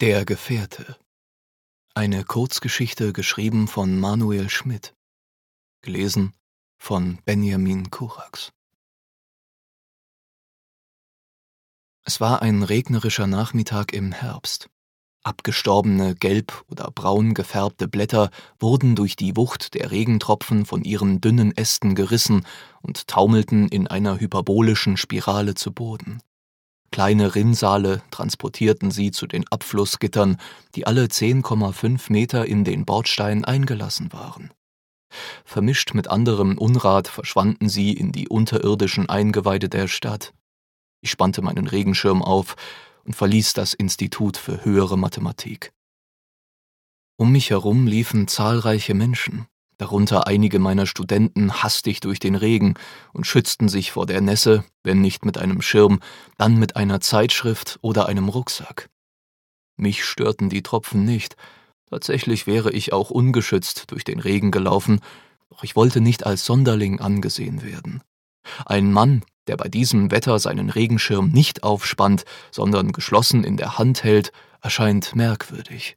Der Gefährte. Eine Kurzgeschichte geschrieben von Manuel Schmidt. Gelesen von Benjamin Kurax. Es war ein regnerischer Nachmittag im Herbst. Abgestorbene, gelb oder braun gefärbte Blätter wurden durch die Wucht der Regentropfen von ihren dünnen Ästen gerissen und taumelten in einer hyperbolischen Spirale zu Boden. Kleine Rinnsale transportierten sie zu den Abflussgittern, die alle 10,5 Meter in den Bordstein eingelassen waren. Vermischt mit anderem Unrat verschwanden sie in die unterirdischen Eingeweide der Stadt. Ich spannte meinen Regenschirm auf und verließ das Institut für höhere Mathematik. Um mich herum liefen zahlreiche Menschen, darunter einige meiner Studenten hastig durch den Regen und schützten sich vor der Nässe, wenn nicht mit einem Schirm, dann mit einer Zeitschrift oder einem Rucksack. Mich störten die Tropfen nicht, tatsächlich wäre ich auch ungeschützt durch den Regen gelaufen, doch ich wollte nicht als Sonderling angesehen werden. Ein Mann, der bei diesem Wetter seinen Regenschirm nicht aufspannt, sondern geschlossen in der Hand hält, erscheint merkwürdig.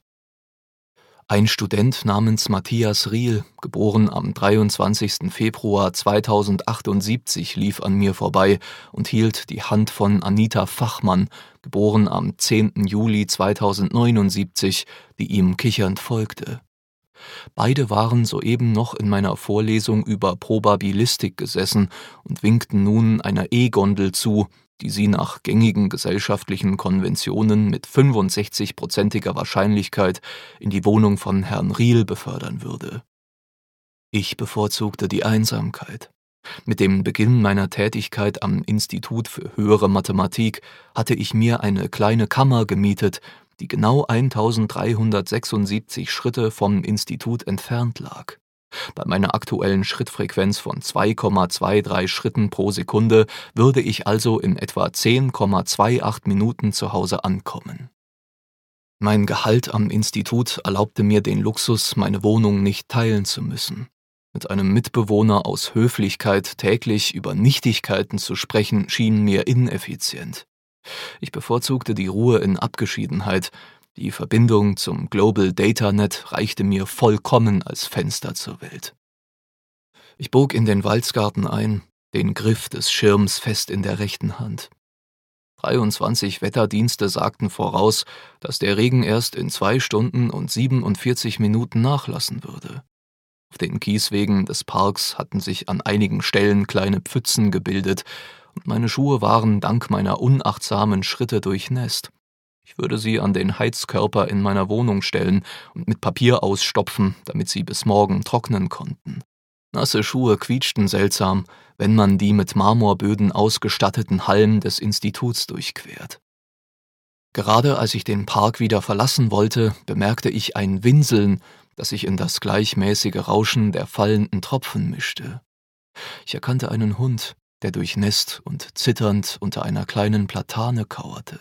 Ein Student namens Matthias Riel, geboren am 23. Februar 2078, lief an mir vorbei und hielt die Hand von Anita Fachmann, geboren am 10. Juli 2079, die ihm kichernd folgte. Beide waren soeben noch in meiner Vorlesung über Probabilistik gesessen und winkten nun einer E-Gondel zu, die sie nach gängigen gesellschaftlichen Konventionen mit 65-prozentiger Wahrscheinlichkeit in die Wohnung von Herrn Riel befördern würde. Ich bevorzugte die Einsamkeit. Mit dem Beginn meiner Tätigkeit am Institut für höhere Mathematik hatte ich mir eine kleine Kammer gemietet, die genau 1376 Schritte vom Institut entfernt lag. Bei meiner aktuellen Schrittfrequenz von 2,23 Schritten pro Sekunde würde ich also in etwa 10,28 Minuten zu Hause ankommen. Mein Gehalt am Institut erlaubte mir den Luxus, meine Wohnung nicht teilen zu müssen. Mit einem Mitbewohner aus Höflichkeit täglich über Nichtigkeiten zu sprechen, schien mir ineffizient. Ich bevorzugte die Ruhe in Abgeschiedenheit, die Verbindung zum Global Data Net reichte mir vollkommen als Fenster zur Welt. Ich bog in den Walzgarten ein, den Griff des Schirms fest in der rechten Hand. 23 Wetterdienste sagten voraus, dass der Regen erst in zwei Stunden und 47 Minuten nachlassen würde. Auf den Kieswegen des Parks hatten sich an einigen Stellen kleine Pfützen gebildet, und meine Schuhe waren dank meiner unachtsamen Schritte durchnässt. Ich würde sie an den Heizkörper in meiner Wohnung stellen und mit Papier ausstopfen, damit sie bis morgen trocknen konnten. Nasse Schuhe quietschten seltsam, wenn man die mit Marmorböden ausgestatteten Hallen des Instituts durchquert. Gerade als ich den Park wieder verlassen wollte, bemerkte ich ein Winseln, das sich in das gleichmäßige Rauschen der fallenden Tropfen mischte. Ich erkannte einen Hund, der durchnässt und zitternd unter einer kleinen Platane kauerte.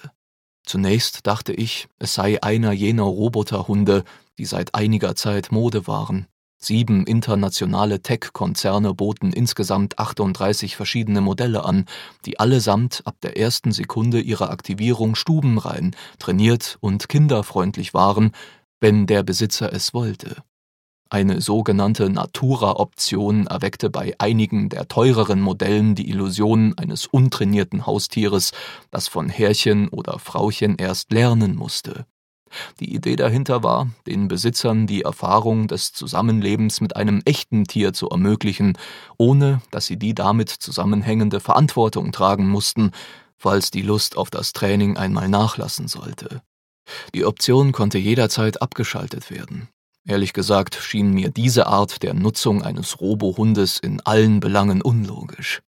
Zunächst dachte ich, es sei einer jener Roboterhunde, die seit einiger Zeit Mode waren. Sieben internationale Tech-Konzerne boten insgesamt 38 verschiedene Modelle an, die allesamt ab der ersten Sekunde ihrer Aktivierung stubenrein, trainiert und kinderfreundlich waren, wenn der Besitzer es wollte. Eine sogenannte Natura-Option erweckte bei einigen der teureren Modellen die Illusion eines untrainierten Haustieres, das von Herrchen oder Frauchen erst lernen musste. Die Idee dahinter war, den Besitzern die Erfahrung des Zusammenlebens mit einem echten Tier zu ermöglichen, ohne dass sie die damit zusammenhängende Verantwortung tragen mussten, falls die Lust auf das Training einmal nachlassen sollte. Die Option konnte jederzeit abgeschaltet werden. Ehrlich gesagt schien mir diese Art der Nutzung eines Robohundes in allen Belangen unlogisch.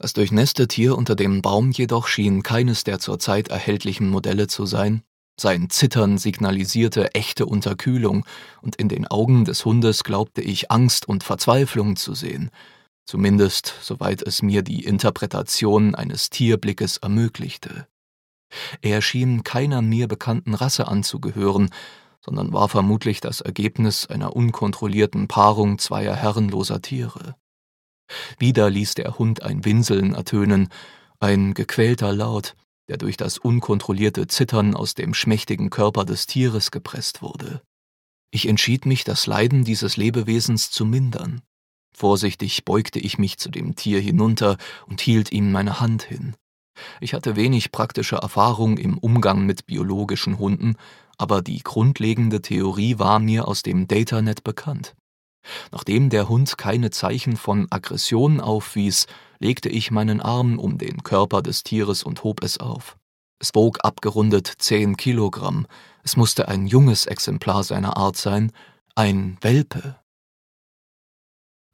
Das durchnässte Tier unter dem Baum jedoch schien keines der zurzeit erhältlichen Modelle zu sein. Sein Zittern signalisierte echte Unterkühlung, und in den Augen des Hundes glaubte ich Angst und Verzweiflung zu sehen, zumindest soweit es mir die Interpretation eines Tierblickes ermöglichte. Er schien keiner mir bekannten Rasse anzugehören, sondern war vermutlich das Ergebnis einer unkontrollierten Paarung zweier herrenloser Tiere. Wieder ließ der Hund ein Winseln ertönen, ein gequälter Laut, der durch das unkontrollierte Zittern aus dem schmächtigen Körper des Tieres gepresst wurde. Ich entschied mich, das Leiden dieses Lebewesens zu mindern. Vorsichtig beugte ich mich zu dem Tier hinunter und hielt ihm meine Hand hin. Ich hatte wenig praktische Erfahrung im Umgang mit biologischen Hunden, aber die grundlegende Theorie war mir aus dem Datanet bekannt. Nachdem der Hund keine Zeichen von Aggression aufwies, legte ich meinen Arm um den Körper des Tieres und hob es auf. Es wog abgerundet zehn Kilogramm. Es musste ein junges Exemplar seiner Art sein, ein Welpe.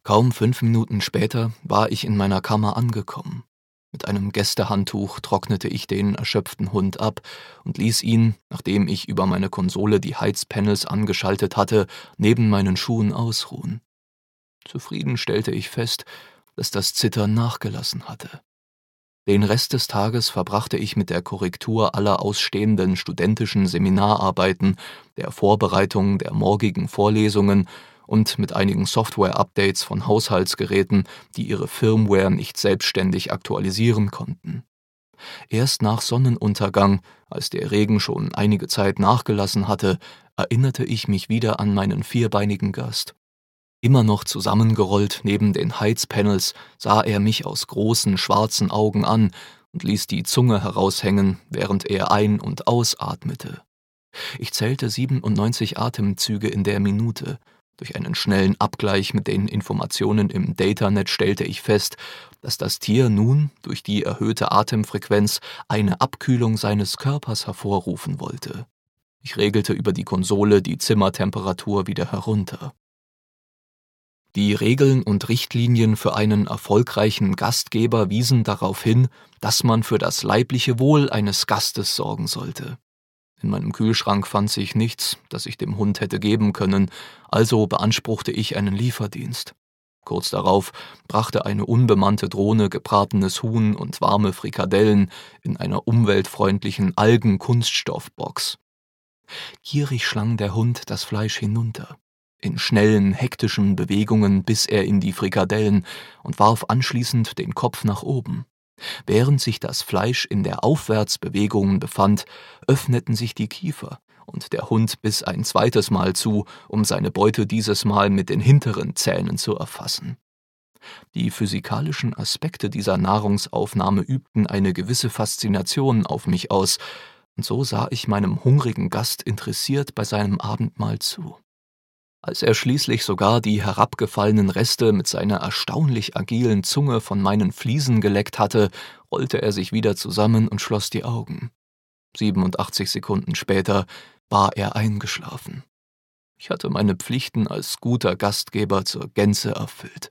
Kaum fünf Minuten später war ich in meiner Kammer angekommen. Mit einem Gästehandtuch trocknete ich den erschöpften Hund ab und ließ ihn, nachdem ich über meine Konsole die Heizpanels angeschaltet hatte, neben meinen Schuhen ausruhen. Zufrieden stellte ich fest, dass das Zittern nachgelassen hatte. Den Rest des Tages verbrachte ich mit der Korrektur aller ausstehenden studentischen Seminararbeiten, der Vorbereitung der morgigen Vorlesungen und mit einigen Software-Updates von Haushaltsgeräten, die ihre Firmware nicht selbstständig aktualisieren konnten. Erst nach Sonnenuntergang, als der Regen schon einige Zeit nachgelassen hatte, erinnerte ich mich wieder an meinen vierbeinigen Gast. Immer noch zusammengerollt neben den Heizpanels sah er mich aus großen schwarzen Augen an und ließ die Zunge heraushängen, während er ein- und ausatmete. Ich zählte 97 Atemzüge in der Minute, durch einen schnellen Abgleich mit den Informationen im Datanet stellte ich fest, dass das Tier nun durch die erhöhte Atemfrequenz eine Abkühlung seines Körpers hervorrufen wollte. Ich regelte über die Konsole die Zimmertemperatur wieder herunter. Die Regeln und Richtlinien für einen erfolgreichen Gastgeber wiesen darauf hin, dass man für das leibliche Wohl eines Gastes sorgen sollte. In meinem Kühlschrank fand sich nichts, das ich dem Hund hätte geben können, also beanspruchte ich einen Lieferdienst. Kurz darauf brachte eine unbemannte Drohne gebratenes Huhn und warme Frikadellen in einer umweltfreundlichen Algenkunststoffbox. Gierig schlang der Hund das Fleisch hinunter. In schnellen, hektischen Bewegungen biss er in die Frikadellen und warf anschließend den Kopf nach oben. Während sich das Fleisch in der Aufwärtsbewegung befand, öffneten sich die Kiefer, und der Hund biss ein zweites Mal zu, um seine Beute dieses Mal mit den hinteren Zähnen zu erfassen. Die physikalischen Aspekte dieser Nahrungsaufnahme übten eine gewisse Faszination auf mich aus, und so sah ich meinem hungrigen Gast interessiert bei seinem Abendmahl zu. Als er schließlich sogar die herabgefallenen Reste mit seiner erstaunlich agilen Zunge von meinen Fliesen geleckt hatte, rollte er sich wieder zusammen und schloss die Augen. 87 Sekunden später war er eingeschlafen. Ich hatte meine Pflichten als guter Gastgeber zur Gänze erfüllt.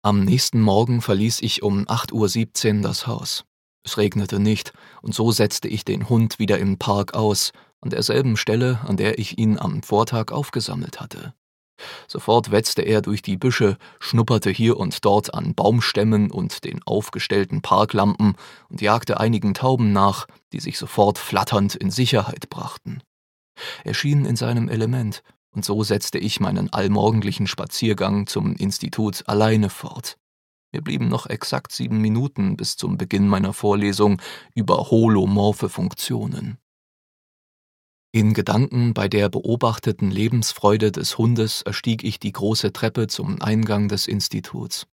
Am nächsten Morgen verließ ich um 8.17 Uhr das Haus. Es regnete nicht, und so setzte ich den Hund wieder im Park aus, an derselben Stelle, an der ich ihn am Vortag aufgesammelt hatte. Sofort wetzte er durch die Büsche, schnupperte hier und dort an Baumstämmen und den aufgestellten Parklampen und jagte einigen Tauben nach, die sich sofort flatternd in Sicherheit brachten. Er schien in seinem Element, und so setzte ich meinen allmorgendlichen Spaziergang zum Institut alleine fort. Mir blieben noch exakt sieben Minuten bis zum Beginn meiner Vorlesung über holomorphe Funktionen. In Gedanken bei der beobachteten Lebensfreude des Hundes erstieg ich die große Treppe zum Eingang des Instituts.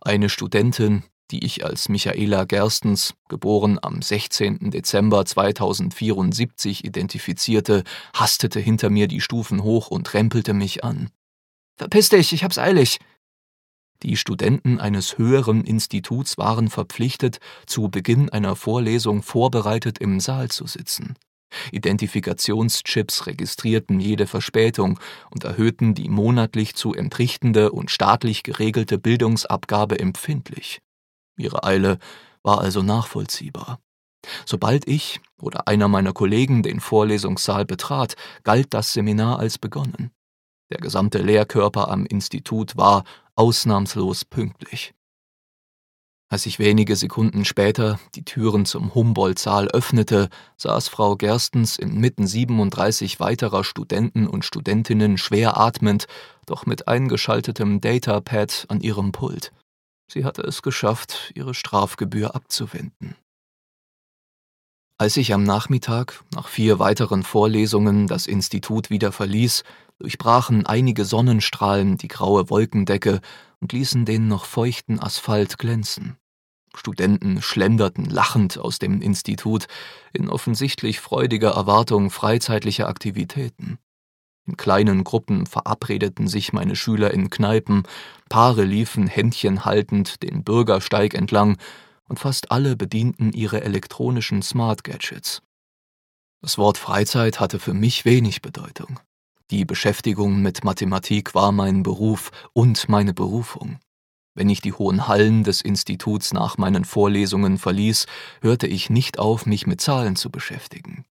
Eine Studentin, die ich als Michaela Gerstens, geboren am 16. Dezember 2074, identifizierte, hastete hinter mir die Stufen hoch und rempelte mich an. Verpiss dich, ich hab's eilig. Die Studenten eines höheren Instituts waren verpflichtet, zu Beginn einer Vorlesung vorbereitet im Saal zu sitzen. Identifikationschips registrierten jede Verspätung und erhöhten die monatlich zu entrichtende und staatlich geregelte Bildungsabgabe empfindlich. Ihre Eile war also nachvollziehbar. Sobald ich oder einer meiner Kollegen den Vorlesungssaal betrat, galt das Seminar als begonnen. Der gesamte Lehrkörper am Institut war ausnahmslos pünktlich. Als ich wenige Sekunden später die Türen zum Humboldt-Saal öffnete, saß Frau Gerstens inmitten 37 weiterer Studenten und Studentinnen schwer atmend, doch mit eingeschaltetem Datapad an ihrem Pult. Sie hatte es geschafft, ihre Strafgebühr abzuwenden. Als ich am Nachmittag nach vier weiteren Vorlesungen das Institut wieder verließ, durchbrachen einige Sonnenstrahlen die graue Wolkendecke und ließen den noch feuchten Asphalt glänzen. Studenten schlenderten lachend aus dem Institut in offensichtlich freudiger Erwartung freizeitlicher Aktivitäten. In kleinen Gruppen verabredeten sich meine Schüler in Kneipen, Paare liefen Händchen haltend den Bürgersteig entlang und fast alle bedienten ihre elektronischen Smart Gadgets. Das Wort Freizeit hatte für mich wenig Bedeutung. Die Beschäftigung mit Mathematik war mein Beruf und meine Berufung. Wenn ich die hohen Hallen des Instituts nach meinen Vorlesungen verließ, hörte ich nicht auf, mich mit Zahlen zu beschäftigen.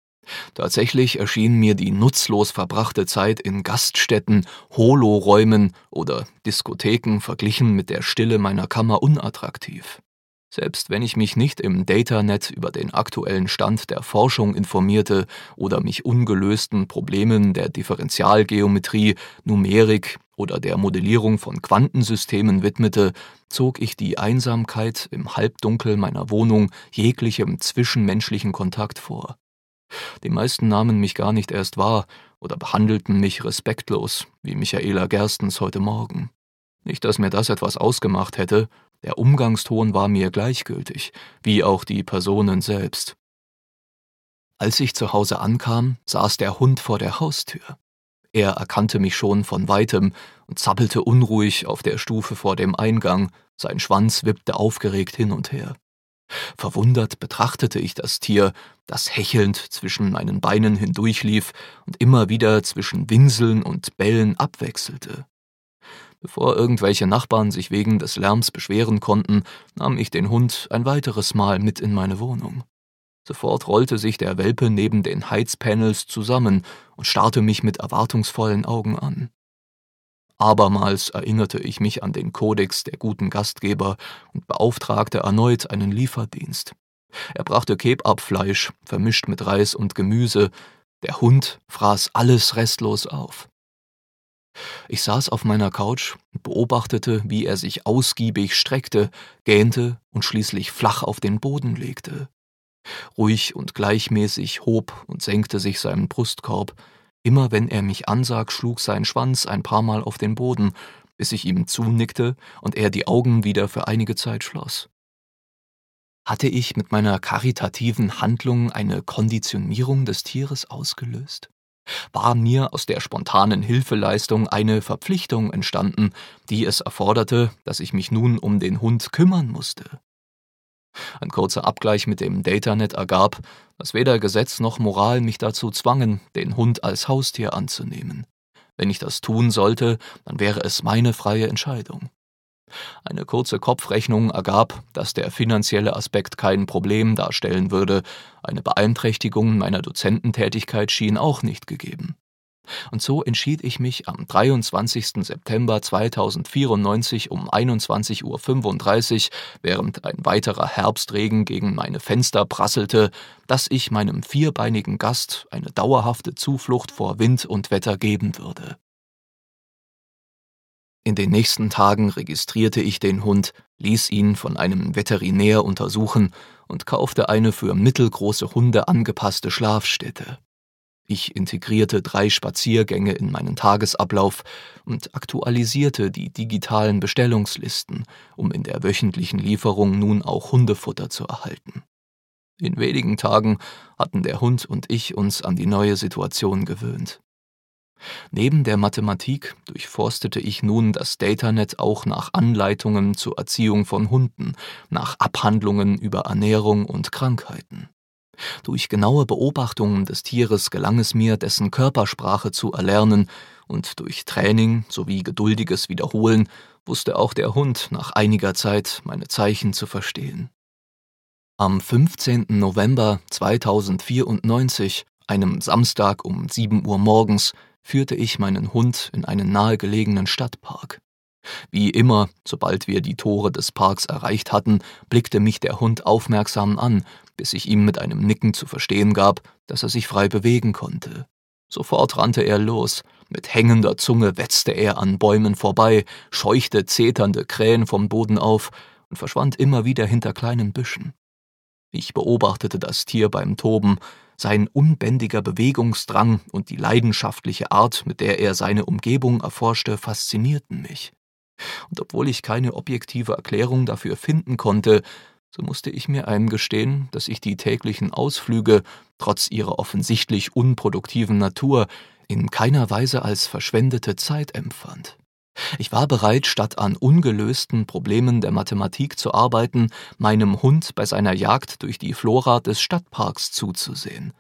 Tatsächlich erschien mir die nutzlos verbrachte Zeit in Gaststätten, Holoräumen oder Diskotheken verglichen mit der Stille meiner Kammer unattraktiv. Selbst wenn ich mich nicht im Datanet über den aktuellen Stand der Forschung informierte oder mich ungelösten Problemen der Differentialgeometrie, Numerik oder der Modellierung von Quantensystemen widmete, zog ich die Einsamkeit im Halbdunkel meiner Wohnung jeglichem zwischenmenschlichen Kontakt vor. Die meisten nahmen mich gar nicht erst wahr oder behandelten mich respektlos, wie Michaela Gerstens heute Morgen. Nicht, dass mir das etwas ausgemacht hätte, der Umgangston war mir gleichgültig, wie auch die Personen selbst. Als ich zu Hause ankam, saß der Hund vor der Haustür. Er erkannte mich schon von weitem und zappelte unruhig auf der Stufe vor dem Eingang, sein Schwanz wippte aufgeregt hin und her. Verwundert betrachtete ich das Tier, das hechelnd zwischen meinen Beinen hindurchlief und immer wieder zwischen Winseln und Bellen abwechselte. Bevor irgendwelche Nachbarn sich wegen des Lärms beschweren konnten, nahm ich den Hund ein weiteres Mal mit in meine Wohnung. Sofort rollte sich der Welpe neben den Heizpanels zusammen und starrte mich mit erwartungsvollen Augen an. Abermals erinnerte ich mich an den Kodex der guten Gastgeber und beauftragte erneut einen Lieferdienst. Er brachte Kebabfleisch, vermischt mit Reis und Gemüse. Der Hund fraß alles restlos auf. Ich saß auf meiner Couch und beobachtete, wie er sich ausgiebig streckte, gähnte und schließlich flach auf den Boden legte. Ruhig und gleichmäßig hob und senkte sich sein Brustkorb. Immer wenn er mich ansah, schlug sein Schwanz ein paar Mal auf den Boden, bis ich ihm zunickte und er die Augen wieder für einige Zeit schloss. Hatte ich mit meiner karitativen Handlung eine Konditionierung des Tieres ausgelöst? War mir aus der spontanen Hilfeleistung eine Verpflichtung entstanden, die es erforderte, dass ich mich nun um den Hund kümmern musste. Ein kurzer Abgleich mit dem Datanet ergab, dass weder Gesetz noch Moral mich dazu zwangen, den Hund als Haustier anzunehmen. Wenn ich das tun sollte, dann wäre es meine freie Entscheidung. Eine kurze Kopfrechnung ergab, dass der finanzielle Aspekt kein Problem darstellen würde, eine Beeinträchtigung meiner Dozententätigkeit schien auch nicht gegeben. Und so entschied ich mich am 23. September 2094 um 21.35 Uhr, während ein weiterer Herbstregen gegen meine Fenster prasselte, dass ich meinem vierbeinigen Gast eine dauerhafte Zuflucht vor Wind und Wetter geben würde. In den nächsten Tagen registrierte ich den Hund, ließ ihn von einem Veterinär untersuchen und kaufte eine für mittelgroße Hunde angepasste Schlafstätte. Ich integrierte drei Spaziergänge in meinen Tagesablauf und aktualisierte die digitalen Bestellungslisten, um in der wöchentlichen Lieferung nun auch Hundefutter zu erhalten. In wenigen Tagen hatten der Hund und ich uns an die neue Situation gewöhnt. Neben der Mathematik durchforstete ich nun das Datanet auch nach Anleitungen zur Erziehung von Hunden, nach Abhandlungen über Ernährung und Krankheiten. Durch genaue Beobachtungen des Tieres gelang es mir, dessen Körpersprache zu erlernen, und durch Training sowie geduldiges Wiederholen wusste auch der Hund nach einiger Zeit meine Zeichen zu verstehen. Am 15. November 2094, einem Samstag um 7 Uhr morgens, führte ich meinen Hund in einen nahegelegenen Stadtpark. Wie immer, sobald wir die Tore des Parks erreicht hatten, blickte mich der Hund aufmerksam an, bis ich ihm mit einem Nicken zu verstehen gab, dass er sich frei bewegen konnte. Sofort rannte er los, mit hängender Zunge wetzte er an Bäumen vorbei, scheuchte zeternde Krähen vom Boden auf und verschwand immer wieder hinter kleinen Büschen. Ich beobachtete das Tier beim Toben, sein unbändiger Bewegungsdrang und die leidenschaftliche Art, mit der er seine Umgebung erforschte, faszinierten mich. Und obwohl ich keine objektive Erklärung dafür finden konnte, so musste ich mir eingestehen, dass ich die täglichen Ausflüge, trotz ihrer offensichtlich unproduktiven Natur, in keiner Weise als verschwendete Zeit empfand. Ich war bereit, statt an ungelösten Problemen der Mathematik zu arbeiten, meinem Hund bei seiner Jagd durch die Flora des Stadtparks zuzusehen.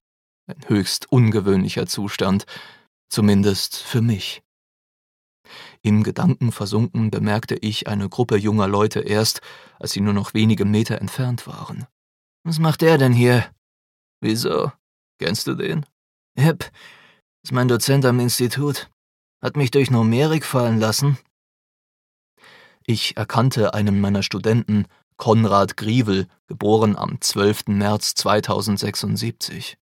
Ein höchst ungewöhnlicher Zustand, zumindest für mich. In Gedanken versunken bemerkte ich eine Gruppe junger Leute erst, als sie nur noch wenige Meter entfernt waren. Was macht der denn hier? Wieso? Kennst du den? Yep, ist mein Dozent am Institut. Hat mich durch Numerik fallen lassen. Ich erkannte einen meiner Studenten, Konrad Grievel, geboren am 12. März 2076.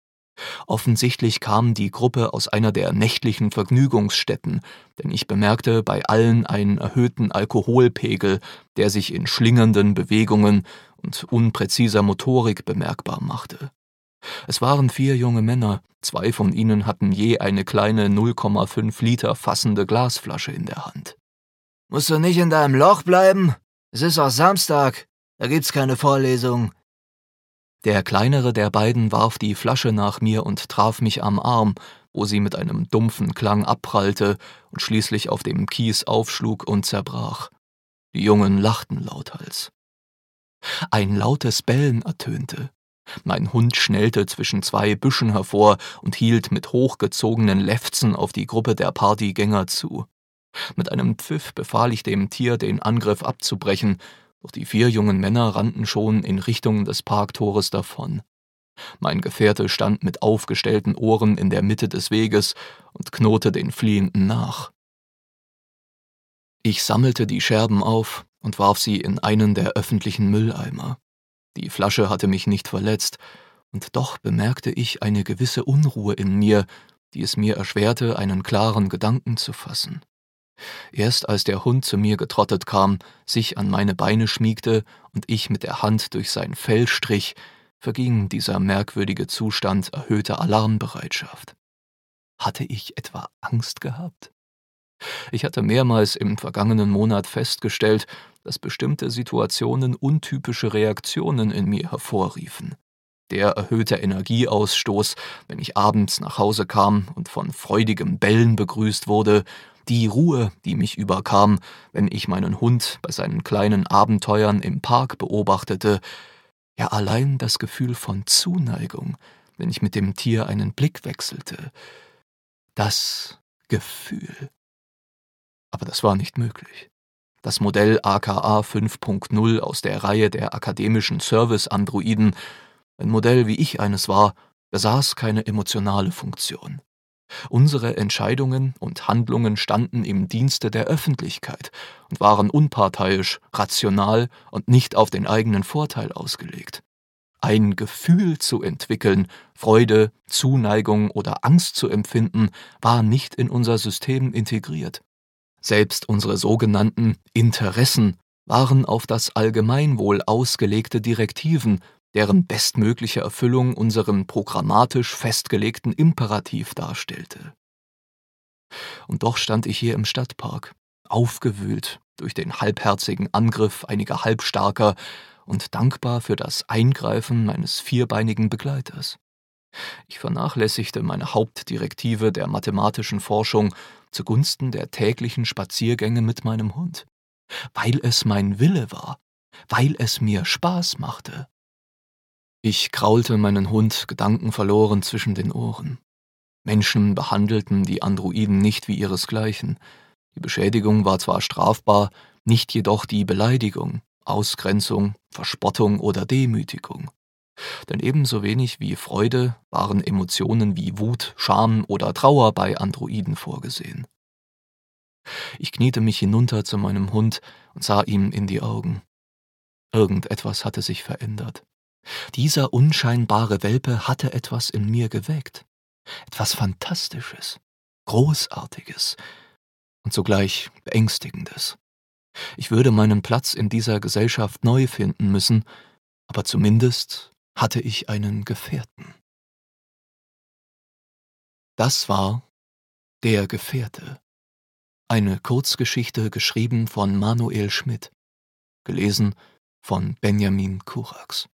Offensichtlich kam die Gruppe aus einer der nächtlichen Vergnügungsstätten, denn ich bemerkte bei allen einen erhöhten Alkoholpegel, der sich in schlingernden Bewegungen und unpräziser Motorik bemerkbar machte. Es waren vier junge Männer, zwei von ihnen hatten je eine kleine 0,5 Liter fassende Glasflasche in der Hand. Musst du nicht in deinem Loch bleiben? Es ist auch Samstag, da gibt's keine Vorlesung. Der kleinere der beiden warf die Flasche nach mir und traf mich am Arm, wo sie mit einem dumpfen Klang abprallte und schließlich auf dem Kies aufschlug und zerbrach. Die Jungen lachten lauthals. Ein lautes Bellen ertönte. Mein Hund schnellte zwischen zwei Büschen hervor und hielt mit hochgezogenen Lefzen auf die Gruppe der Partygänger zu. Mit einem Pfiff befahl ich dem Tier, den Angriff abzubrechen, doch die vier jungen Männer rannten schon in Richtung des Parktores davon. Mein Gefährte stand mit aufgestellten Ohren in der Mitte des Weges und knurrte den Fliehenden nach. Ich sammelte die Scherben auf und warf sie in einen der öffentlichen Mülleimer. Die Flasche hatte mich nicht verletzt, und doch bemerkte ich eine gewisse Unruhe in mir, die es mir erschwerte, einen klaren Gedanken zu fassen. Erst als der Hund zu mir getrottet kam, sich an meine Beine schmiegte und ich mit der Hand durch sein Fell strich, verging dieser merkwürdige Zustand erhöhter Alarmbereitschaft. Hatte ich etwa Angst gehabt? Ich hatte mehrmals im vergangenen Monat festgestellt, dass bestimmte Situationen untypische Reaktionen in mir hervorriefen. Der erhöhte Energieausstoß, wenn ich abends nach Hause kam und von freudigem Bellen begrüßt wurde, die Ruhe, die mich überkam, wenn ich meinen Hund bei seinen kleinen Abenteuern im Park beobachtete, ja allein das Gefühl von Zuneigung, wenn ich mit dem Tier einen Blick wechselte, das Gefühl. Aber das war nicht möglich. Das Modell AKA 5.0 aus der Reihe der akademischen Service-Androiden, ein Modell wie ich eines war, besaß keine emotionale Funktion. Unsere Entscheidungen und Handlungen standen im Dienste der Öffentlichkeit und waren unparteiisch, rational und nicht auf den eigenen Vorteil ausgelegt. Ein Gefühl zu entwickeln, Freude, Zuneigung oder Angst zu empfinden, war nicht in unser System integriert. Selbst unsere sogenannten Interessen waren auf das Allgemeinwohl ausgelegte Direktiven, deren bestmögliche Erfüllung unseren programmatisch festgelegten Imperativ darstellte. Und doch stand ich hier im Stadtpark, aufgewühlt durch den halbherzigen Angriff einiger Halbstarker und dankbar für das Eingreifen meines vierbeinigen Begleiters. Ich vernachlässigte meine Hauptdirektive der mathematischen Forschung zugunsten der täglichen Spaziergänge mit meinem Hund, weil es mein Wille war, weil es mir Spaß machte. Ich kraulte meinen Hund gedankenverloren zwischen den Ohren. Menschen behandelten die Androiden nicht wie ihresgleichen. Die Beschädigung war zwar strafbar, nicht jedoch die Beleidigung, Ausgrenzung, Verspottung oder Demütigung. Denn ebenso wenig wie Freude waren Emotionen wie Wut, Scham oder Trauer bei Androiden vorgesehen. Ich kniete mich hinunter zu meinem Hund und sah ihm in die Augen. Irgendetwas hatte sich verändert. Dieser unscheinbare Welpe hatte etwas in mir geweckt, etwas Fantastisches, Großartiges und zugleich Beängstigendes. Ich würde meinen Platz in dieser Gesellschaft neu finden müssen, aber zumindest hatte ich einen Gefährten. Das war Der Gefährte. Eine Kurzgeschichte geschrieben von Manuel Schmidt, gelesen von Benjamin Kurax.